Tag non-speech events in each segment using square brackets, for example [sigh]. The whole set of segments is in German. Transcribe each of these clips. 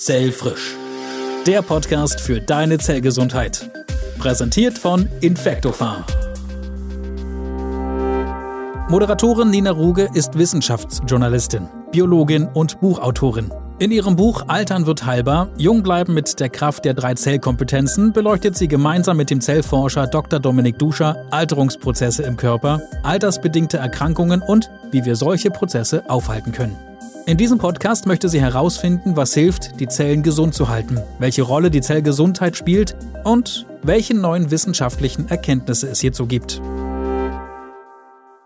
Zellfrisch. Der Podcast für deine Zellgesundheit. Präsentiert von Infectopharm. Moderatorin Nina Ruge ist Wissenschaftsjournalistin, Biologin und Buchautorin. In ihrem Buch Altern wird heilbar, Jung bleiben mit der Kraft der drei Zellkompetenzen beleuchtet sie gemeinsam mit dem Zellforscher Dr. Dominik Duscher Alterungsprozesse im Körper, altersbedingte Erkrankungen und wie wir solche Prozesse aufhalten können. In diesem Podcast möchte sie herausfinden, was hilft, die Zellen gesund zu halten, welche Rolle die Zellgesundheit spielt und welche neuen wissenschaftlichen Erkenntnisse es hierzu gibt.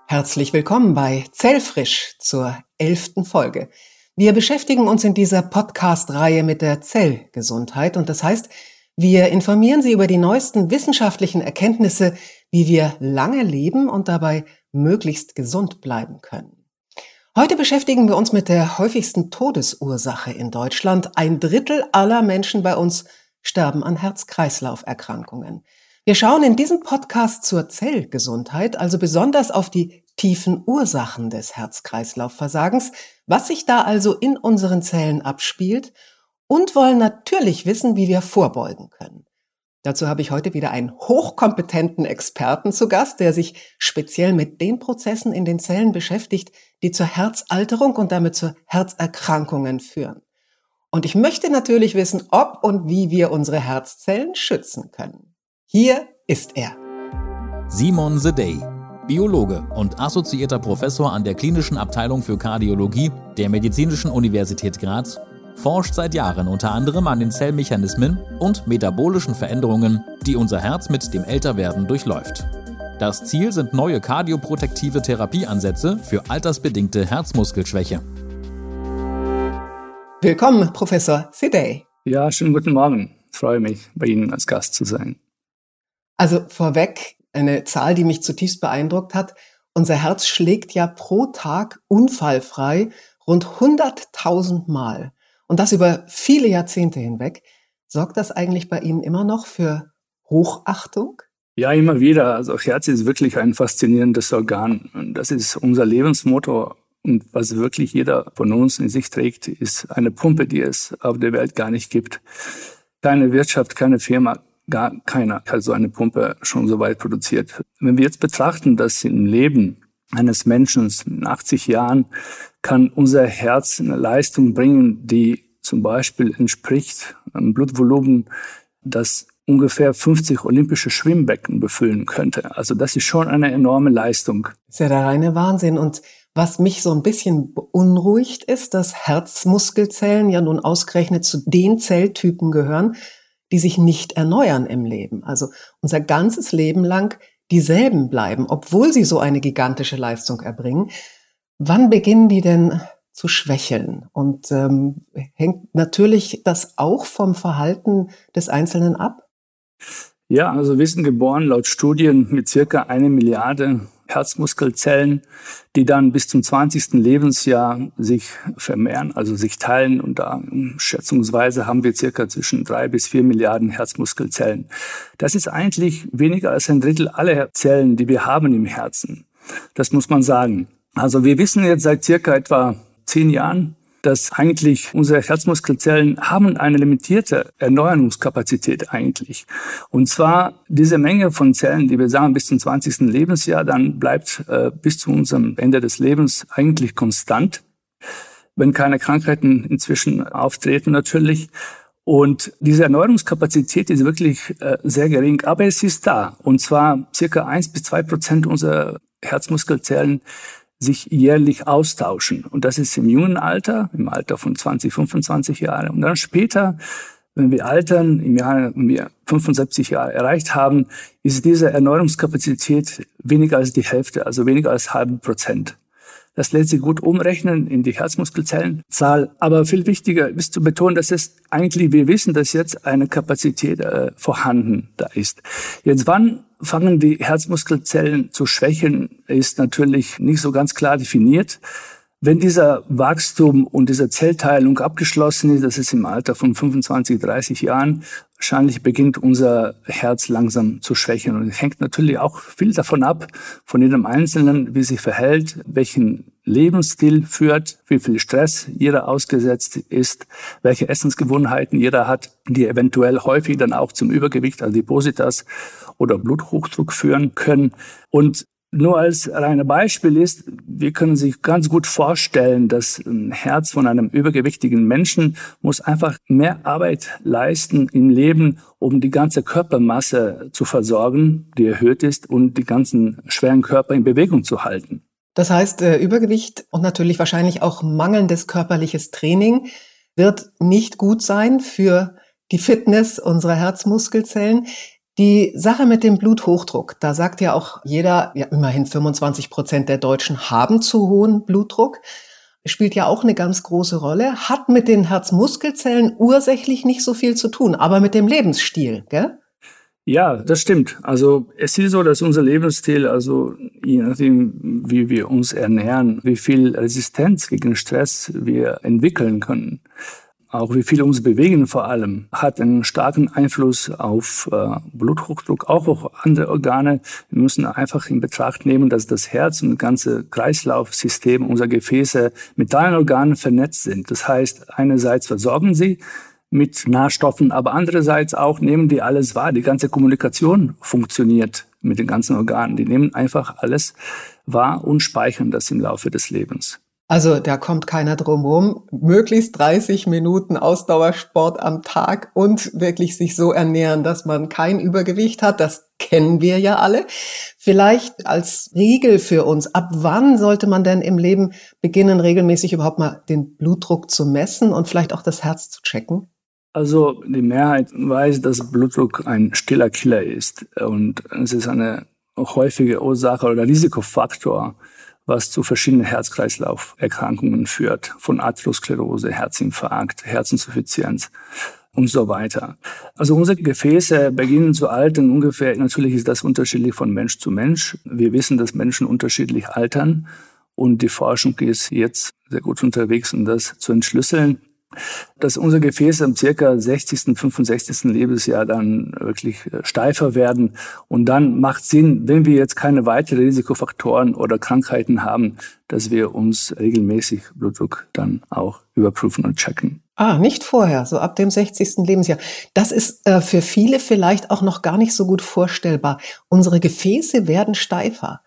Herzlich willkommen bei Zellfrisch zur elften Folge. Wir beschäftigen uns in dieser Podcast-Reihe mit der Zellgesundheit und das heißt, wir informieren Sie über die neuesten wissenschaftlichen Erkenntnisse, wie wir lange leben und dabei möglichst gesund bleiben können. Heute beschäftigen wir uns mit der häufigsten Todesursache in Deutschland. Ein Drittel aller Menschen bei uns sterben an Herz-Kreislauf-Erkrankungen. Wir schauen in diesem Podcast zur Zellgesundheit, also besonders auf die tiefen Ursachen des Herz-Kreislauf-Versagens, was sich da also in unseren Zellen abspielt und wollen natürlich wissen, wie wir vorbeugen können. Dazu habe ich heute wieder einen hochkompetenten Experten zu Gast, der sich speziell mit den Prozessen in den Zellen beschäftigt, die zur Herzalterung und damit zu Herzerkrankungen führen. Und ich möchte natürlich wissen, ob und wie wir unsere Herzzellen schützen können. Hier ist er. Simon Sedey, Biologe und assoziierter Professor an der Klinischen Abteilung für Kardiologie der Medizinischen Universität Graz forscht seit Jahren unter anderem an den Zellmechanismen und metabolischen Veränderungen, die unser Herz mit dem Älterwerden durchläuft. Das Ziel sind neue kardioprotektive Therapieansätze für altersbedingte Herzmuskelschwäche. Willkommen, Professor Sidey. Ja, schönen guten Morgen. Ich freue mich, bei Ihnen als Gast zu sein. Also vorweg eine Zahl, die mich zutiefst beeindruckt hat. Unser Herz schlägt ja pro Tag unfallfrei rund 100.000 Mal und das über viele Jahrzehnte hinweg, sorgt das eigentlich bei Ihnen immer noch für Hochachtung? Ja, immer wieder. Also Herz ist wirklich ein faszinierendes Organ. Und das ist unser Lebensmotor. Und was wirklich jeder von uns in sich trägt, ist eine Pumpe, die es auf der Welt gar nicht gibt. Keine Wirtschaft, keine Firma, gar keiner hat so eine Pumpe schon so weit produziert. Wenn wir jetzt betrachten, dass im Leben eines Menschen in 80 Jahren kann unser Herz eine Leistung bringen, die zum Beispiel entspricht einem Blutvolumen, das ungefähr 50 olympische Schwimmbecken befüllen könnte. Also das ist schon eine enorme Leistung. Das ist ja der reine Wahnsinn. Und was mich so ein bisschen beunruhigt, ist, dass Herzmuskelzellen ja nun ausgerechnet zu den Zelltypen gehören, die sich nicht erneuern im Leben. Also unser ganzes Leben lang dieselben bleiben, obwohl sie so eine gigantische Leistung erbringen. Wann beginnen die denn zu schwächeln? Und ähm, hängt natürlich das auch vom Verhalten des Einzelnen ab? Ja, also wir sind geboren laut Studien mit circa eine Milliarde Herzmuskelzellen, die dann bis zum 20. Lebensjahr sich vermehren, also sich teilen. Und da schätzungsweise haben wir circa zwischen drei bis vier Milliarden Herzmuskelzellen. Das ist eigentlich weniger als ein Drittel aller Zellen, die wir haben im Herzen. Das muss man sagen. Also wir wissen jetzt seit circa etwa zehn Jahren, dass eigentlich unsere Herzmuskelzellen haben eine limitierte Erneuerungskapazität eigentlich. Und zwar diese Menge von Zellen, die wir sagen bis zum 20. Lebensjahr, dann bleibt äh, bis zu unserem Ende des Lebens eigentlich konstant, wenn keine Krankheiten inzwischen auftreten natürlich. Und diese Erneuerungskapazität ist wirklich äh, sehr gering, aber es ist da. Und zwar circa eins bis zwei Prozent unserer Herzmuskelzellen sich jährlich austauschen. Und das ist im jungen Alter, im Alter von 20, 25 Jahren. Und dann später, wenn wir altern, im Jahr, wenn wir 75 Jahre erreicht haben, ist diese Erneuerungskapazität weniger als die Hälfte, also weniger als halben Prozent. Das lässt sich gut umrechnen in die Herzmuskelzellenzahl. Aber viel wichtiger ist zu betonen, dass es eigentlich, wir wissen, dass jetzt eine Kapazität äh, vorhanden da ist. Jetzt wann fangen die Herzmuskelzellen zu schwächen, ist natürlich nicht so ganz klar definiert. Wenn dieser Wachstum und diese Zellteilung abgeschlossen ist, das ist im Alter von 25, 30 Jahren, wahrscheinlich beginnt unser Herz langsam zu schwächen. Und es hängt natürlich auch viel davon ab, von jedem Einzelnen, wie sich verhält, welchen Lebensstil führt, wie viel Stress jeder ausgesetzt ist, welche Essensgewohnheiten jeder hat, die eventuell häufig dann auch zum Übergewicht, Adipositas oder Bluthochdruck führen können. Und nur als reine Beispiel ist, wir können sich ganz gut vorstellen, dass ein Herz von einem übergewichtigen Menschen muss einfach mehr Arbeit leisten im Leben, um die ganze Körpermasse zu versorgen, die erhöht ist und die ganzen schweren Körper in Bewegung zu halten. Das heißt, äh, Übergewicht und natürlich wahrscheinlich auch mangelndes körperliches Training wird nicht gut sein für die Fitness unserer Herzmuskelzellen. Die Sache mit dem Bluthochdruck, da sagt ja auch jeder, ja immerhin 25 Prozent der Deutschen haben zu hohen Blutdruck, spielt ja auch eine ganz große Rolle, hat mit den Herzmuskelzellen ursächlich nicht so viel zu tun, aber mit dem Lebensstil, gell? Ja, das stimmt. Also es ist so, dass unser Lebensstil, also je nachdem, wie wir uns ernähren, wie viel Resistenz gegen Stress wir entwickeln können, auch wie viel uns bewegen vor allem, hat einen starken Einfluss auf äh, Bluthochdruck, auch auf andere Organe. Wir müssen einfach in Betracht nehmen, dass das Herz und das ganze Kreislaufsystem unserer Gefäße mit allen Organen vernetzt sind. Das heißt, einerseits versorgen sie mit Nährstoffen, aber andererseits auch nehmen die alles wahr. Die ganze Kommunikation funktioniert mit den ganzen Organen. Die nehmen einfach alles wahr und speichern das im Laufe des Lebens. Also da kommt keiner drum rum. Möglichst 30 Minuten Ausdauersport am Tag und wirklich sich so ernähren, dass man kein Übergewicht hat. Das kennen wir ja alle. Vielleicht als Riegel für uns. Ab wann sollte man denn im Leben beginnen, regelmäßig überhaupt mal den Blutdruck zu messen und vielleicht auch das Herz zu checken? Also die Mehrheit weiß, dass Blutdruck ein stiller Killer ist und es ist eine häufige Ursache oder Risikofaktor was zu verschiedenen Herz-Kreislauf-Erkrankungen führt, von Atherosklerose, Herzinfarkt, Herzinsuffizienz und so weiter. Also unsere Gefäße beginnen zu altern ungefähr, natürlich ist das unterschiedlich von Mensch zu Mensch. Wir wissen, dass Menschen unterschiedlich altern und die Forschung ist jetzt sehr gut unterwegs, um das zu entschlüsseln dass unsere Gefäße im circa 60., 65. Lebensjahr dann wirklich äh, steifer werden. Und dann macht Sinn, wenn wir jetzt keine weiteren Risikofaktoren oder Krankheiten haben, dass wir uns regelmäßig Blutdruck dann auch überprüfen und checken. Ah, nicht vorher, so ab dem 60. Lebensjahr. Das ist äh, für viele vielleicht auch noch gar nicht so gut vorstellbar. Unsere Gefäße werden steifer.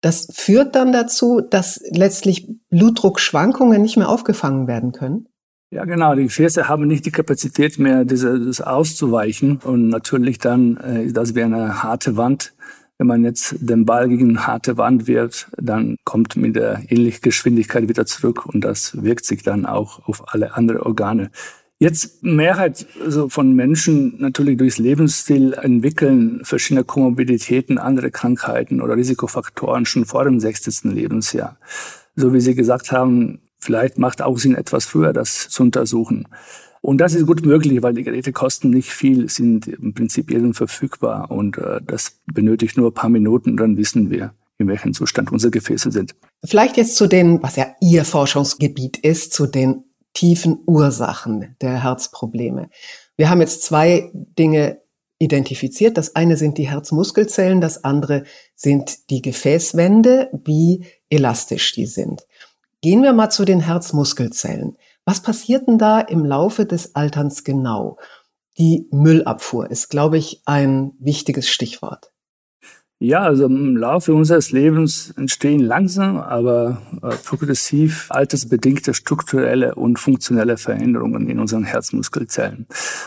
Das führt dann dazu, dass letztlich Blutdruckschwankungen nicht mehr aufgefangen werden können. Ja, genau. Die Gefäße haben nicht die Kapazität mehr, diese, das auszuweichen. Und natürlich dann, äh, das wäre eine harte Wand. Wenn man jetzt den Ball gegen eine harte Wand wirft, dann kommt mit der ähnlichen Geschwindigkeit wieder zurück und das wirkt sich dann auch auf alle anderen Organe. Jetzt Mehrheit also von Menschen natürlich durchs Lebensstil entwickeln verschiedene Komorbiditäten, andere Krankheiten oder Risikofaktoren schon vor dem 60. Lebensjahr. So wie Sie gesagt haben, Vielleicht macht auch Sinn, etwas früher das zu untersuchen. Und das ist gut möglich, weil die Geräte kosten nicht viel, sind im Prinzip jedem verfügbar und äh, das benötigt nur ein paar Minuten, dann wissen wir, in welchem Zustand unsere Gefäße sind. Vielleicht jetzt zu den, was ja Ihr Forschungsgebiet ist, zu den tiefen Ursachen der Herzprobleme. Wir haben jetzt zwei Dinge identifiziert. Das eine sind die Herzmuskelzellen, das andere sind die Gefäßwände, wie elastisch die sind. Gehen wir mal zu den Herzmuskelzellen. Was passiert denn da im Laufe des Alterns genau? Die Müllabfuhr ist, glaube ich, ein wichtiges Stichwort. Ja, also im Laufe unseres Lebens entstehen langsam, aber äh, progressiv altersbedingte strukturelle und funktionelle Veränderungen in unseren Herzmuskelzellen.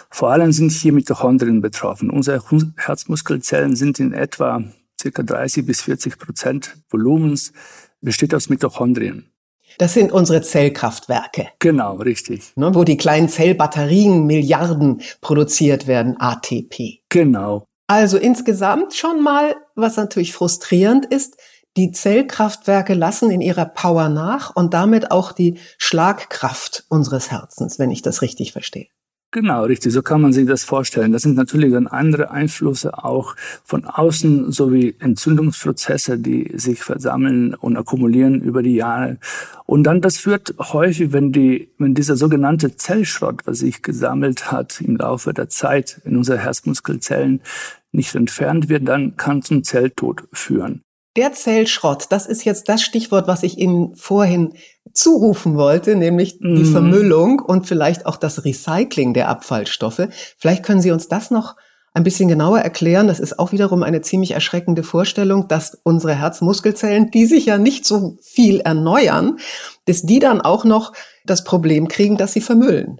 Vor allem sind hier Mitochondrien betroffen. Unsere Herzmuskelzellen sind in etwa ca. 30 bis 40 Prozent Volumens besteht aus Mitochondrien. Das sind unsere Zellkraftwerke. Genau, richtig. Ne, wo die kleinen Zellbatterien Milliarden produziert werden, ATP. Genau. Also insgesamt schon mal, was natürlich frustrierend ist, die Zellkraftwerke lassen in ihrer Power nach und damit auch die Schlagkraft unseres Herzens, wenn ich das richtig verstehe. Genau, richtig. So kann man sich das vorstellen. Das sind natürlich dann andere Einflüsse auch von außen sowie Entzündungsprozesse, die sich versammeln und akkumulieren über die Jahre. Und dann das führt häufig, wenn die, wenn dieser sogenannte Zellschrott, was sich gesammelt hat im Laufe der Zeit in unsere Herzmuskelzellen nicht entfernt wird, dann kann zum Zelltod führen. Der Zellschrott, das ist jetzt das Stichwort, was ich Ihnen vorhin zurufen wollte, nämlich die mhm. Vermüllung und vielleicht auch das Recycling der Abfallstoffe. Vielleicht können Sie uns das noch ein bisschen genauer erklären. Das ist auch wiederum eine ziemlich erschreckende Vorstellung, dass unsere Herzmuskelzellen, die sich ja nicht so viel erneuern, dass die dann auch noch das Problem kriegen, dass sie vermüllen.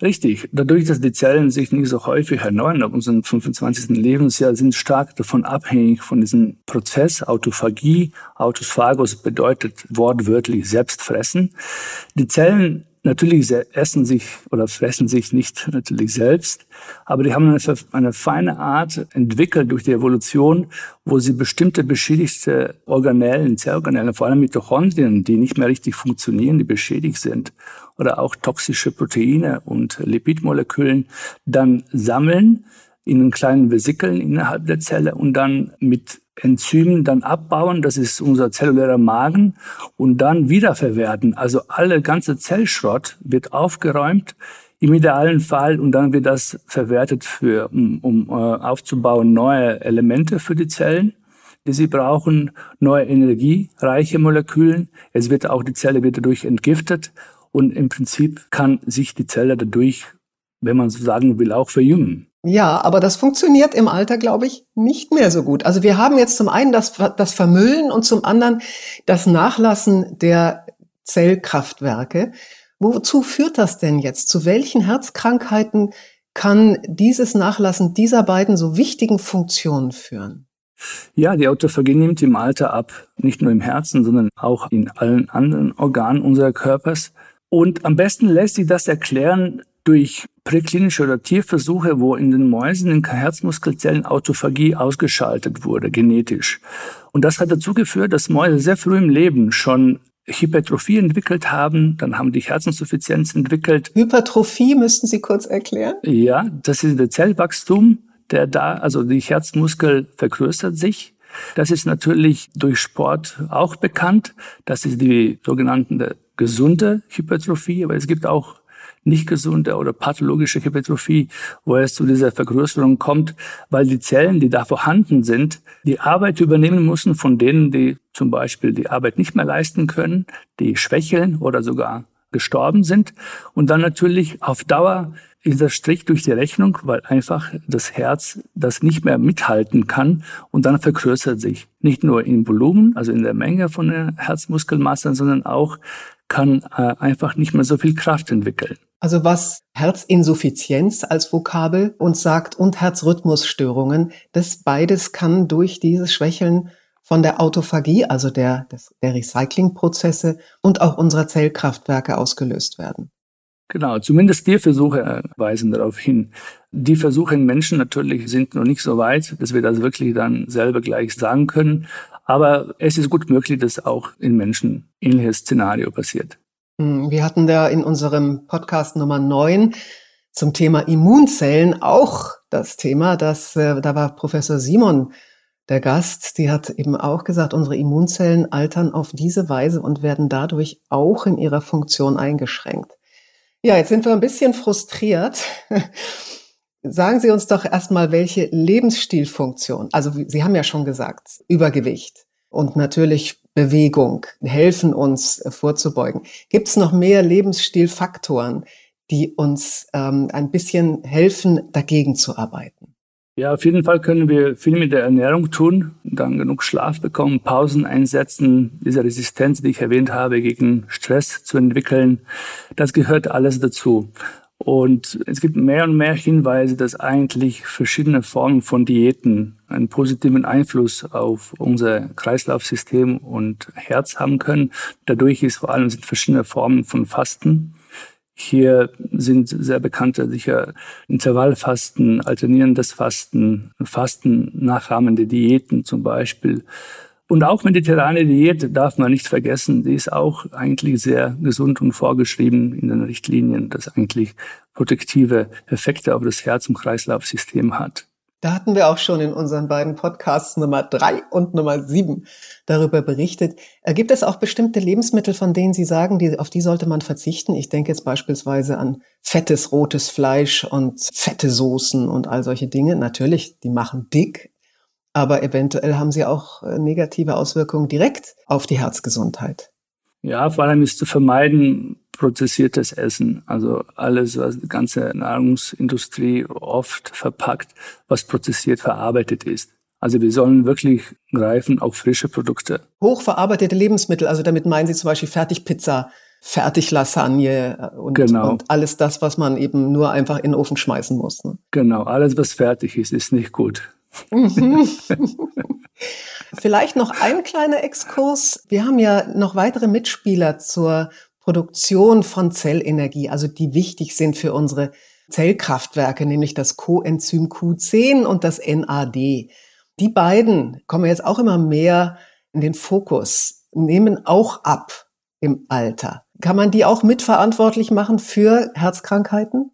Richtig. Dadurch, dass die Zellen sich nicht so häufig erneuern ab unserem 25. Lebensjahr, sind stark davon abhängig von diesem Prozess Autophagie. Autosphagus bedeutet wortwörtlich selbstfressen. Die Zellen natürlich essen sich oder fressen sich nicht natürlich selbst, aber die haben eine, eine, feine Art entwickelt durch die Evolution, wo sie bestimmte beschädigte Organellen, Zellorganellen, vor allem Mitochondrien, die nicht mehr richtig funktionieren, die beschädigt sind, oder auch toxische Proteine und Lipidmolekülen, dann sammeln in kleinen Vesikeln innerhalb der Zelle und dann mit Enzymen dann abbauen, das ist unser zellulärer Magen, und dann wiederverwerten. Also alle ganze Zellschrott wird aufgeräumt im idealen Fall und dann wird das verwertet für, um, um äh, aufzubauen neue Elemente für die Zellen, die sie brauchen, neue energiereiche Moleküle. Es wird auch die Zelle wird dadurch entgiftet und im Prinzip kann sich die Zelle dadurch, wenn man so sagen will, auch verjüngen. Ja, aber das funktioniert im Alter, glaube ich, nicht mehr so gut. Also wir haben jetzt zum einen das, das Vermüllen und zum anderen das Nachlassen der Zellkraftwerke. Wozu führt das denn jetzt? Zu welchen Herzkrankheiten kann dieses Nachlassen dieser beiden so wichtigen Funktionen führen? Ja, die Autophagie nimmt im Alter ab, nicht nur im Herzen, sondern auch in allen anderen Organen unseres Körpers. Und am besten lässt sich das erklären durch präklinische oder Tierversuche, wo in den Mäusen in Herzmuskelzellen Autophagie ausgeschaltet wurde, genetisch. Und das hat dazu geführt, dass Mäuse sehr früh im Leben schon Hypertrophie entwickelt haben, dann haben die Herzinsuffizienz entwickelt. Hypertrophie müssten Sie kurz erklären? Ja, das ist der Zellwachstum, der da, also die Herzmuskel vergrößert sich. Das ist natürlich durch Sport auch bekannt. Das ist die sogenannte gesunde Hypertrophie, aber es gibt auch nicht gesunde oder pathologische Hypertrophie, wo es zu dieser Vergrößerung kommt, weil die Zellen, die da vorhanden sind, die Arbeit übernehmen müssen von denen, die zum Beispiel die Arbeit nicht mehr leisten können, die schwächeln oder sogar gestorben sind. Und dann natürlich auf Dauer ist das Strich durch die Rechnung, weil einfach das Herz das nicht mehr mithalten kann und dann vergrößert sich. Nicht nur im Volumen, also in der Menge von der Herzmuskelmasse, sondern auch kann äh, einfach nicht mehr so viel Kraft entwickeln. Also was Herzinsuffizienz als Vokabel uns sagt und Herzrhythmusstörungen, das beides kann durch dieses Schwächeln von der Autophagie, also der, des, der Recyclingprozesse und auch unserer Zellkraftwerke ausgelöst werden. Genau, zumindest die Versuche weisen darauf hin. Die Versuche in Menschen natürlich sind noch nicht so weit, dass wir das wirklich dann selber gleich sagen können. Aber es ist gut möglich, dass auch in Menschen ähnliches Szenario passiert. Hm, wir hatten da in unserem Podcast Nummer 9 zum Thema Immunzellen auch das Thema, dass äh, da war Professor Simon der Gast, die hat eben auch gesagt, unsere Immunzellen altern auf diese Weise und werden dadurch auch in ihrer Funktion eingeschränkt. Ja, jetzt sind wir ein bisschen frustriert. [laughs] Sagen Sie uns doch erstmal, welche Lebensstilfunktion, also Sie haben ja schon gesagt, Übergewicht und natürlich Bewegung helfen uns äh, vorzubeugen. Gibt es noch mehr Lebensstilfaktoren, die uns ähm, ein bisschen helfen, dagegen zu arbeiten? Ja, auf jeden Fall können wir viel mit der Ernährung tun, dann genug Schlaf bekommen, Pausen einsetzen, diese Resistenz, die ich erwähnt habe, gegen Stress zu entwickeln. Das gehört alles dazu. Und es gibt mehr und mehr Hinweise, dass eigentlich verschiedene Formen von Diäten einen positiven Einfluss auf unser Kreislaufsystem und Herz haben können. Dadurch ist vor allem sind verschiedene Formen von Fasten. Hier sind sehr bekannte sicher Intervallfasten, alternierendes Fasten, Fasten nachahmende Diäten zum Beispiel und auch mediterrane Diät darf man nicht vergessen. Die ist auch eigentlich sehr gesund und vorgeschrieben in den Richtlinien, dass eigentlich protektive Effekte auf das Herz- und Kreislaufsystem hat. Da hatten wir auch schon in unseren beiden Podcasts Nummer drei und Nummer sieben darüber berichtet. Gibt es auch bestimmte Lebensmittel, von denen Sie sagen, die, auf die sollte man verzichten? Ich denke jetzt beispielsweise an fettes rotes Fleisch und fette Soßen und all solche Dinge. Natürlich, die machen dick, aber eventuell haben sie auch äh, negative Auswirkungen direkt auf die Herzgesundheit. Ja, vor allem ist zu vermeiden prozessiertes Essen. Also alles, was die ganze Nahrungsindustrie oft verpackt, was prozessiert verarbeitet ist. Also wir sollen wirklich greifen auf frische Produkte. Hochverarbeitete Lebensmittel, also damit meinen Sie zum Beispiel Fertigpizza, Fertiglasagne und, genau. und alles das, was man eben nur einfach in den Ofen schmeißen muss. Ne? Genau, alles, was fertig ist, ist nicht gut. [laughs] Vielleicht noch ein kleiner Exkurs. Wir haben ja noch weitere Mitspieler zur Produktion von Zellenergie, also die wichtig sind für unsere Zellkraftwerke, nämlich das Coenzym Q10 und das NAD. Die beiden kommen jetzt auch immer mehr in den Fokus, nehmen auch ab im Alter. Kann man die auch mitverantwortlich machen für Herzkrankheiten?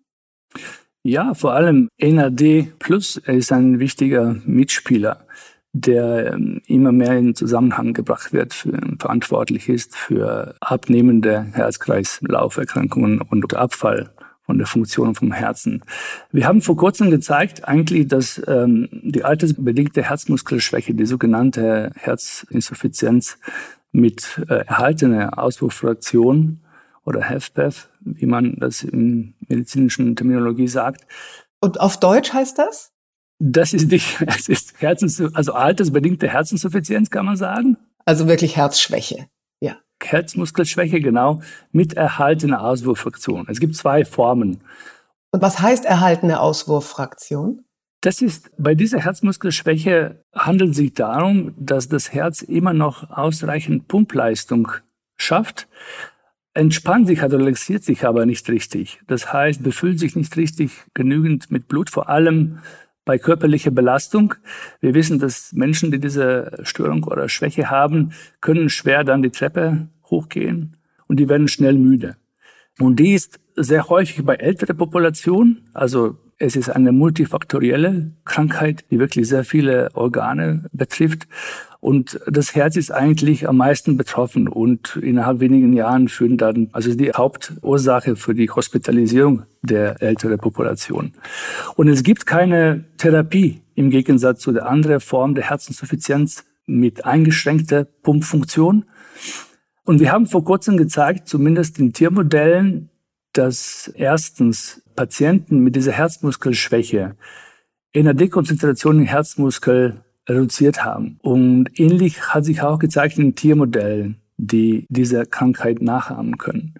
Ja, vor allem NAD Plus ist ein wichtiger Mitspieler, der ähm, immer mehr in Zusammenhang gebracht wird, verantwortlich ist für abnehmende Herz-Kreislauf-Erkrankungen und Abfall von der Funktion vom Herzen. Wir haben vor kurzem gezeigt, eigentlich, dass ähm, die altersbedingte Herzmuskelschwäche, die sogenannte Herzinsuffizienz mit äh, erhaltener Auswurffraktion oder HFpEF, wie man das in medizinischen Terminologie sagt. Und auf Deutsch heißt das? Das ist nicht, [laughs] es ist Herzens, also altersbedingte Herzinsuffizienz, kann man sagen. Also wirklich Herzschwäche. Herzmuskelschwäche, genau, mit erhaltener Auswurffraktion. Es gibt zwei Formen. Und was heißt erhaltene Auswurffraktion? Das ist, bei dieser Herzmuskelschwäche handelt es sich darum, dass das Herz immer noch ausreichend Pumpleistung schafft, entspannt sich, relaxiert sich aber nicht richtig. Das heißt, befüllt sich nicht richtig genügend mit Blut, vor allem bei körperlicher Belastung. Wir wissen, dass Menschen, die diese Störung oder Schwäche haben, können schwer dann die Treppe hochgehen und die werden schnell müde. Und die ist sehr häufig bei älterer Population, also es ist eine multifaktorielle Krankheit, die wirklich sehr viele Organe betrifft. Und das Herz ist eigentlich am meisten betroffen und innerhalb wenigen Jahren führen dann, also die Hauptursache für die Hospitalisierung der älteren Population. Und es gibt keine Therapie im Gegensatz zu der anderen Form der Herzinsuffizienz mit eingeschränkter Pumpfunktion. Und wir haben vor kurzem gezeigt, zumindest in Tiermodellen, dass erstens Patienten mit dieser Herzmuskelschwäche NAD-Konzentration im Herzmuskel reduziert haben. Und ähnlich hat sich auch gezeigt in Tiermodellen, die diese Krankheit nachahmen können.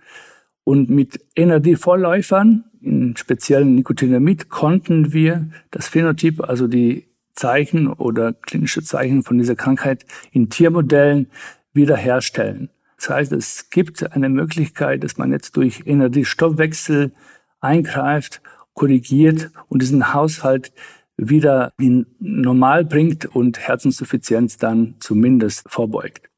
Und mit NAD-Vorläufern, in speziellen Nicotinamid, konnten wir das Phänotyp, also die Zeichen oder klinische Zeichen von dieser Krankheit in Tiermodellen wiederherstellen. Das heißt, es gibt eine Möglichkeit, dass man jetzt durch Energiestoffwechsel eingreift, korrigiert und diesen Haushalt wieder in normal bringt und Herzenssuffizienz dann zumindest vorbeugt.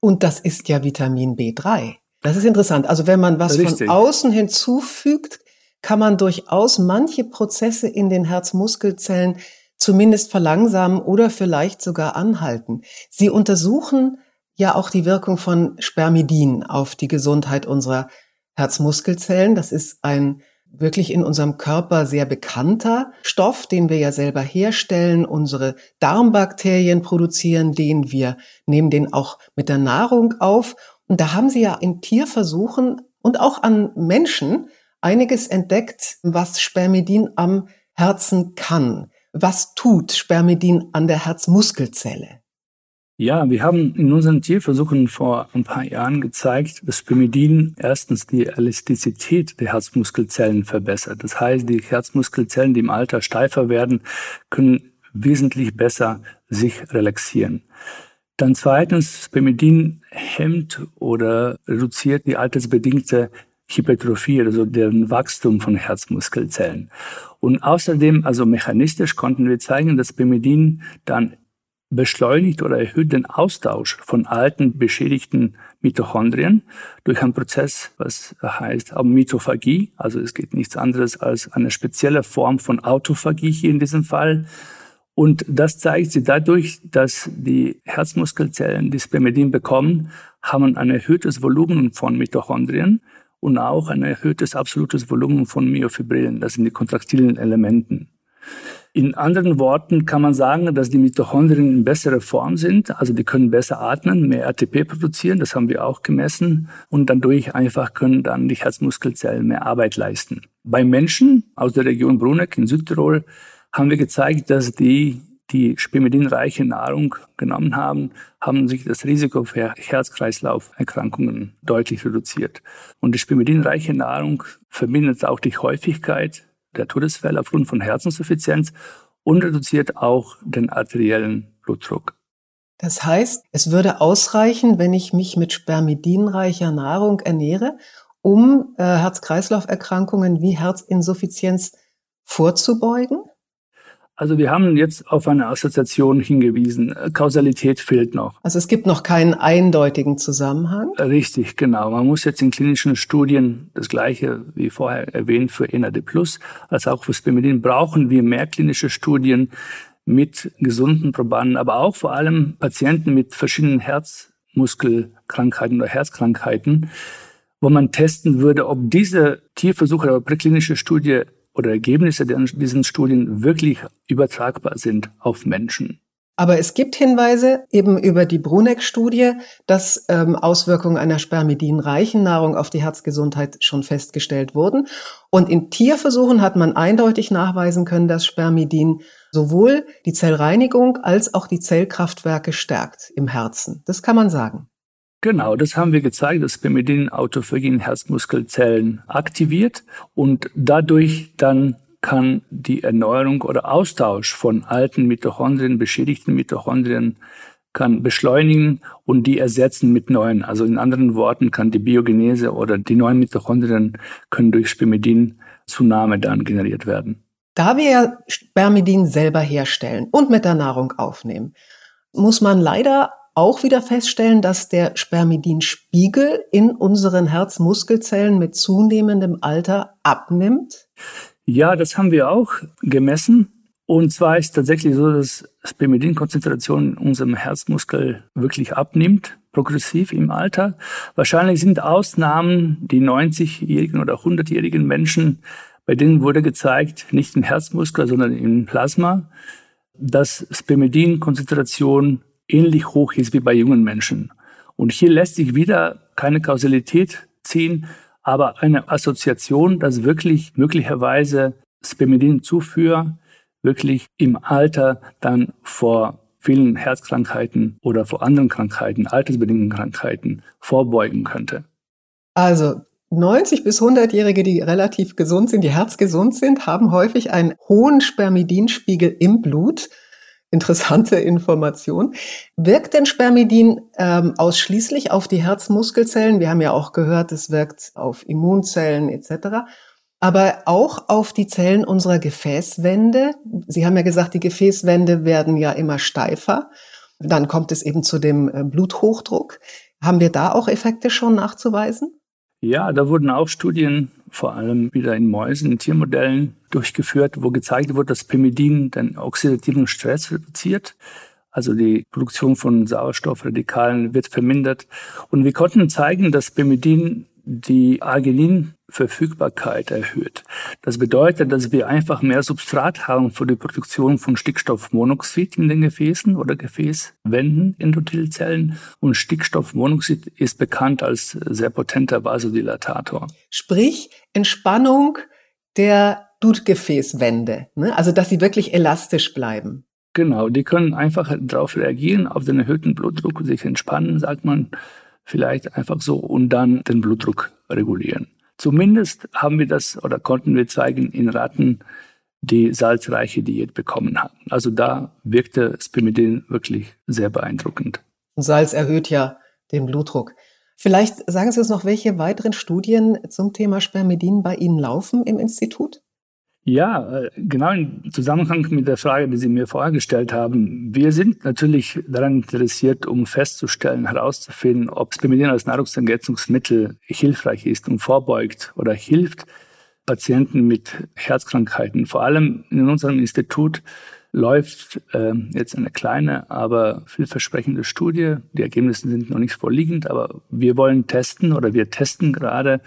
Und das ist ja Vitamin B3. Das ist interessant. Also wenn man was Richtig. von außen hinzufügt, kann man durchaus manche Prozesse in den Herzmuskelzellen zumindest verlangsamen oder vielleicht sogar anhalten. Sie untersuchen ja auch die Wirkung von Spermidin auf die Gesundheit unserer Herzmuskelzellen. Das ist ein wirklich in unserem Körper sehr bekannter Stoff, den wir ja selber herstellen. Unsere Darmbakterien produzieren den. Wir nehmen den auch mit der Nahrung auf. Und da haben sie ja in Tierversuchen und auch an Menschen einiges entdeckt, was Spermidin am Herzen kann. Was tut Spermidin an der Herzmuskelzelle? Ja, wir haben in unseren Tierversuchen vor ein paar Jahren gezeigt, dass Spermidin erstens die Elastizität der Herzmuskelzellen verbessert. Das heißt, die Herzmuskelzellen, die im Alter steifer werden, können wesentlich besser sich relaxieren. Dann zweitens, Spermidin hemmt oder reduziert die altersbedingte Hypertrophie, also deren Wachstum von Herzmuskelzellen. Und außerdem, also mechanistisch konnten wir zeigen, dass Spermidin dann beschleunigt oder erhöht den Austausch von alten beschädigten Mitochondrien durch einen Prozess, was heißt Mitophagie. Also es geht nichts anderes als eine spezielle Form von Autophagie hier in diesem Fall. Und das zeigt sich dadurch, dass die Herzmuskelzellen, die Spermidin bekommen, haben ein erhöhtes Volumen von Mitochondrien und auch ein erhöhtes absolutes Volumen von Myofibrillen. Das sind die kontraktilen Elementen. In anderen Worten kann man sagen, dass die Mitochondrien in bessere Form sind. Also die können besser atmen, mehr ATP produzieren. Das haben wir auch gemessen. Und dadurch einfach können dann die Herzmuskelzellen mehr Arbeit leisten. Bei Menschen aus der Region Bruneck in Südtirol haben wir gezeigt, dass die die spermidinreiche Nahrung genommen haben, haben sich das Risiko für Herz-Kreislauf-Erkrankungen deutlich reduziert. Und die spermidinreiche Nahrung verbindet auch die Häufigkeit der Todesfälle aufgrund von Herzinsuffizienz und reduziert auch den arteriellen Blutdruck. Das heißt, es würde ausreichen, wenn ich mich mit spermidinreicher Nahrung ernähre, um äh, Herz-Kreislauf-Erkrankungen wie Herzinsuffizienz vorzubeugen? Also wir haben jetzt auf eine Assoziation hingewiesen. Kausalität fehlt noch. Also es gibt noch keinen eindeutigen Zusammenhang? Richtig, genau. Man muss jetzt in klinischen Studien das Gleiche wie vorher erwähnt für NAD+, als auch für Spermidin brauchen wir mehr klinische Studien mit gesunden Probanden, aber auch vor allem Patienten mit verschiedenen Herzmuskelkrankheiten oder Herzkrankheiten, wo man testen würde, ob diese Tierversuche oder präklinische Studie oder Ergebnisse diesen Studien wirklich übertragbar sind auf Menschen. Aber es gibt Hinweise eben über die Bruneck-Studie, dass ähm, Auswirkungen einer spermidinreichen Nahrung auf die Herzgesundheit schon festgestellt wurden. Und in Tierversuchen hat man eindeutig nachweisen können, dass Spermidin sowohl die Zellreinigung als auch die Zellkraftwerke stärkt im Herzen. Das kann man sagen. Genau, das haben wir gezeigt, dass Spermidin autophagen Herzmuskelzellen aktiviert und dadurch dann kann die Erneuerung oder Austausch von alten Mitochondrien, beschädigten Mitochondrien kann beschleunigen und die ersetzen mit neuen. Also in anderen Worten kann die Biogenese oder die neuen Mitochondrien können durch Spermidin-Zunahme dann generiert werden. Da wir ja Spermidin selber herstellen und mit der Nahrung aufnehmen, muss man leider auch wieder feststellen, dass der Spermidinspiegel in unseren Herzmuskelzellen mit zunehmendem Alter abnimmt? Ja, das haben wir auch gemessen. Und zwar ist tatsächlich so, dass Spermidinkonzentration in unserem Herzmuskel wirklich abnimmt, progressiv im Alter. Wahrscheinlich sind Ausnahmen die 90-jährigen oder 100-jährigen Menschen, bei denen wurde gezeigt, nicht im Herzmuskel, sondern im Plasma, dass Spermidinkonzentration ähnlich hoch ist wie bei jungen Menschen. Und hier lässt sich wieder keine Kausalität ziehen, aber eine Assoziation, dass wirklich möglicherweise Spermidin-Zufuhr wirklich im Alter dann vor vielen Herzkrankheiten oder vor anderen Krankheiten, altersbedingten Krankheiten vorbeugen könnte. Also 90 bis 100-Jährige, die relativ gesund sind, die herzgesund sind, haben häufig einen hohen Spermidinspiegel im Blut interessante Information. Wirkt denn Spermidin ähm, ausschließlich auf die Herzmuskelzellen? Wir haben ja auch gehört, es wirkt auf Immunzellen etc. Aber auch auf die Zellen unserer Gefäßwände. Sie haben ja gesagt, die Gefäßwände werden ja immer steifer. Dann kommt es eben zu dem äh, Bluthochdruck. Haben wir da auch Effekte schon nachzuweisen? Ja, da wurden auch Studien, vor allem wieder in Mäusen, in Tiermodellen durchgeführt, wo gezeigt wurde, dass Pimidin den oxidativen Stress reduziert. Also die Produktion von Sauerstoffradikalen wird vermindert. Und wir konnten zeigen, dass Pimidin die Arginin-Verfügbarkeit erhöht. Das bedeutet, dass wir einfach mehr Substrat haben für die Produktion von Stickstoffmonoxid in den Gefäßen oder Gefäßwänden, Endothelzellen. Und Stickstoffmonoxid ist bekannt als sehr potenter Vasodilatator. Sprich, Entspannung der Blutgefäßwände, ne? also dass sie wirklich elastisch bleiben. Genau, die können einfach darauf reagieren, auf den erhöhten Blutdruck, sich entspannen, sagt man vielleicht einfach so und dann den Blutdruck regulieren. Zumindest haben wir das oder konnten wir zeigen in Ratten, die salzreiche Diät bekommen haben. Also da wirkte Spimidin wirklich sehr beeindruckend. Salz erhöht ja den Blutdruck. Vielleicht sagen Sie uns noch, welche weiteren Studien zum Thema Spermidin bei Ihnen laufen im Institut? Ja, äh, genau im Zusammenhang mit der Frage, die Sie mir vorher gestellt haben. Wir sind natürlich daran interessiert, um festzustellen, herauszufinden, ob Spermidin als Nahrungsergänzungsmittel hilfreich ist und vorbeugt oder hilft Patienten mit Herzkrankheiten. Vor allem in unserem Institut läuft äh, jetzt eine kleine, aber vielversprechende Studie. Die Ergebnisse sind noch nicht vorliegend, aber wir wollen testen oder wir testen gerade,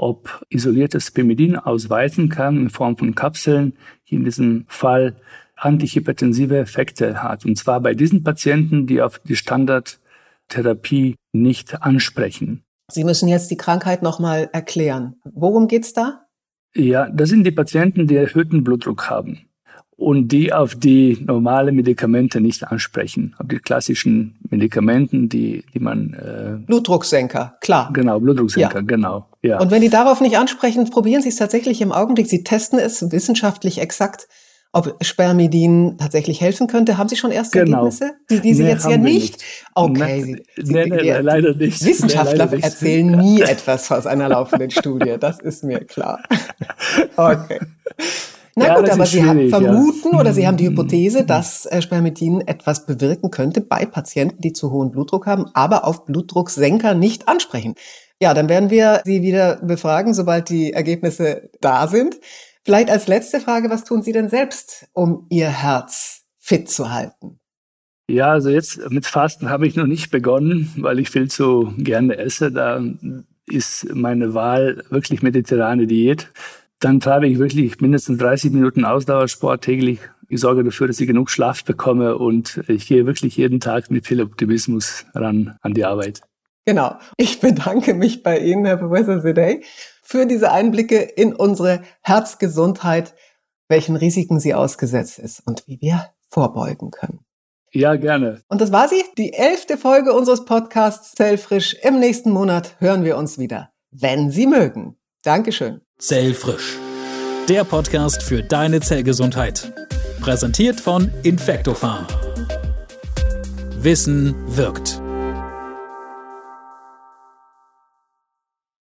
ob isoliertes Spermidin ausweisen kann in Form von Kapseln, die in diesem Fall antihypertensive Effekte hat. Und zwar bei diesen Patienten, die auf die Standardtherapie nicht ansprechen. Sie müssen jetzt die Krankheit nochmal erklären. Worum geht's da? Ja, das sind die Patienten, die erhöhten Blutdruck haben und die auf die normale Medikamente nicht ansprechen, auf die klassischen Medikamenten, die, die man äh, Blutdrucksenker, klar. Genau, Blutdrucksenker, ja. genau. Ja. Und wenn die darauf nicht ansprechen, probieren Sie es tatsächlich im Augenblick. Sie testen es wissenschaftlich exakt, ob Spermidin tatsächlich helfen könnte. Haben Sie schon erste genau. Ergebnisse? Die, die Sie nee, jetzt ja nicht. nicht. Okay, nee, Sie, nee, nee, leider nicht. Wissenschaftler leider erzählen nie etwas aus einer laufenden Studie. Das ist mir klar. [laughs] Okay. Na ja, gut, aber Sie haben vermuten ja. oder Sie haben die Hypothese, dass äh, Spermidin etwas bewirken könnte bei Patienten, die zu hohen Blutdruck haben, aber auf Blutdrucksenker nicht ansprechen. Ja, dann werden wir Sie wieder befragen, sobald die Ergebnisse da sind. Vielleicht als letzte Frage, was tun Sie denn selbst, um Ihr Herz fit zu halten? Ja, also jetzt mit Fasten habe ich noch nicht begonnen, weil ich viel zu gerne esse. Da ist meine Wahl wirklich mediterrane Diät dann treibe ich wirklich mindestens 30 Minuten Ausdauersport täglich. Ich sorge dafür, dass ich genug Schlaf bekomme und ich gehe wirklich jeden Tag mit viel Optimismus ran an die Arbeit. Genau. Ich bedanke mich bei Ihnen, Herr Professor Sedey, für diese Einblicke in unsere Herzgesundheit, welchen Risiken sie ausgesetzt ist und wie wir vorbeugen können. Ja, gerne. Und das war sie, die elfte Folge unseres Podcasts Zellfrisch. Im nächsten Monat hören wir uns wieder, wenn Sie mögen. Dankeschön. Zellfrisch. Der Podcast für deine Zellgesundheit. Präsentiert von Infectopharm. Wissen wirkt.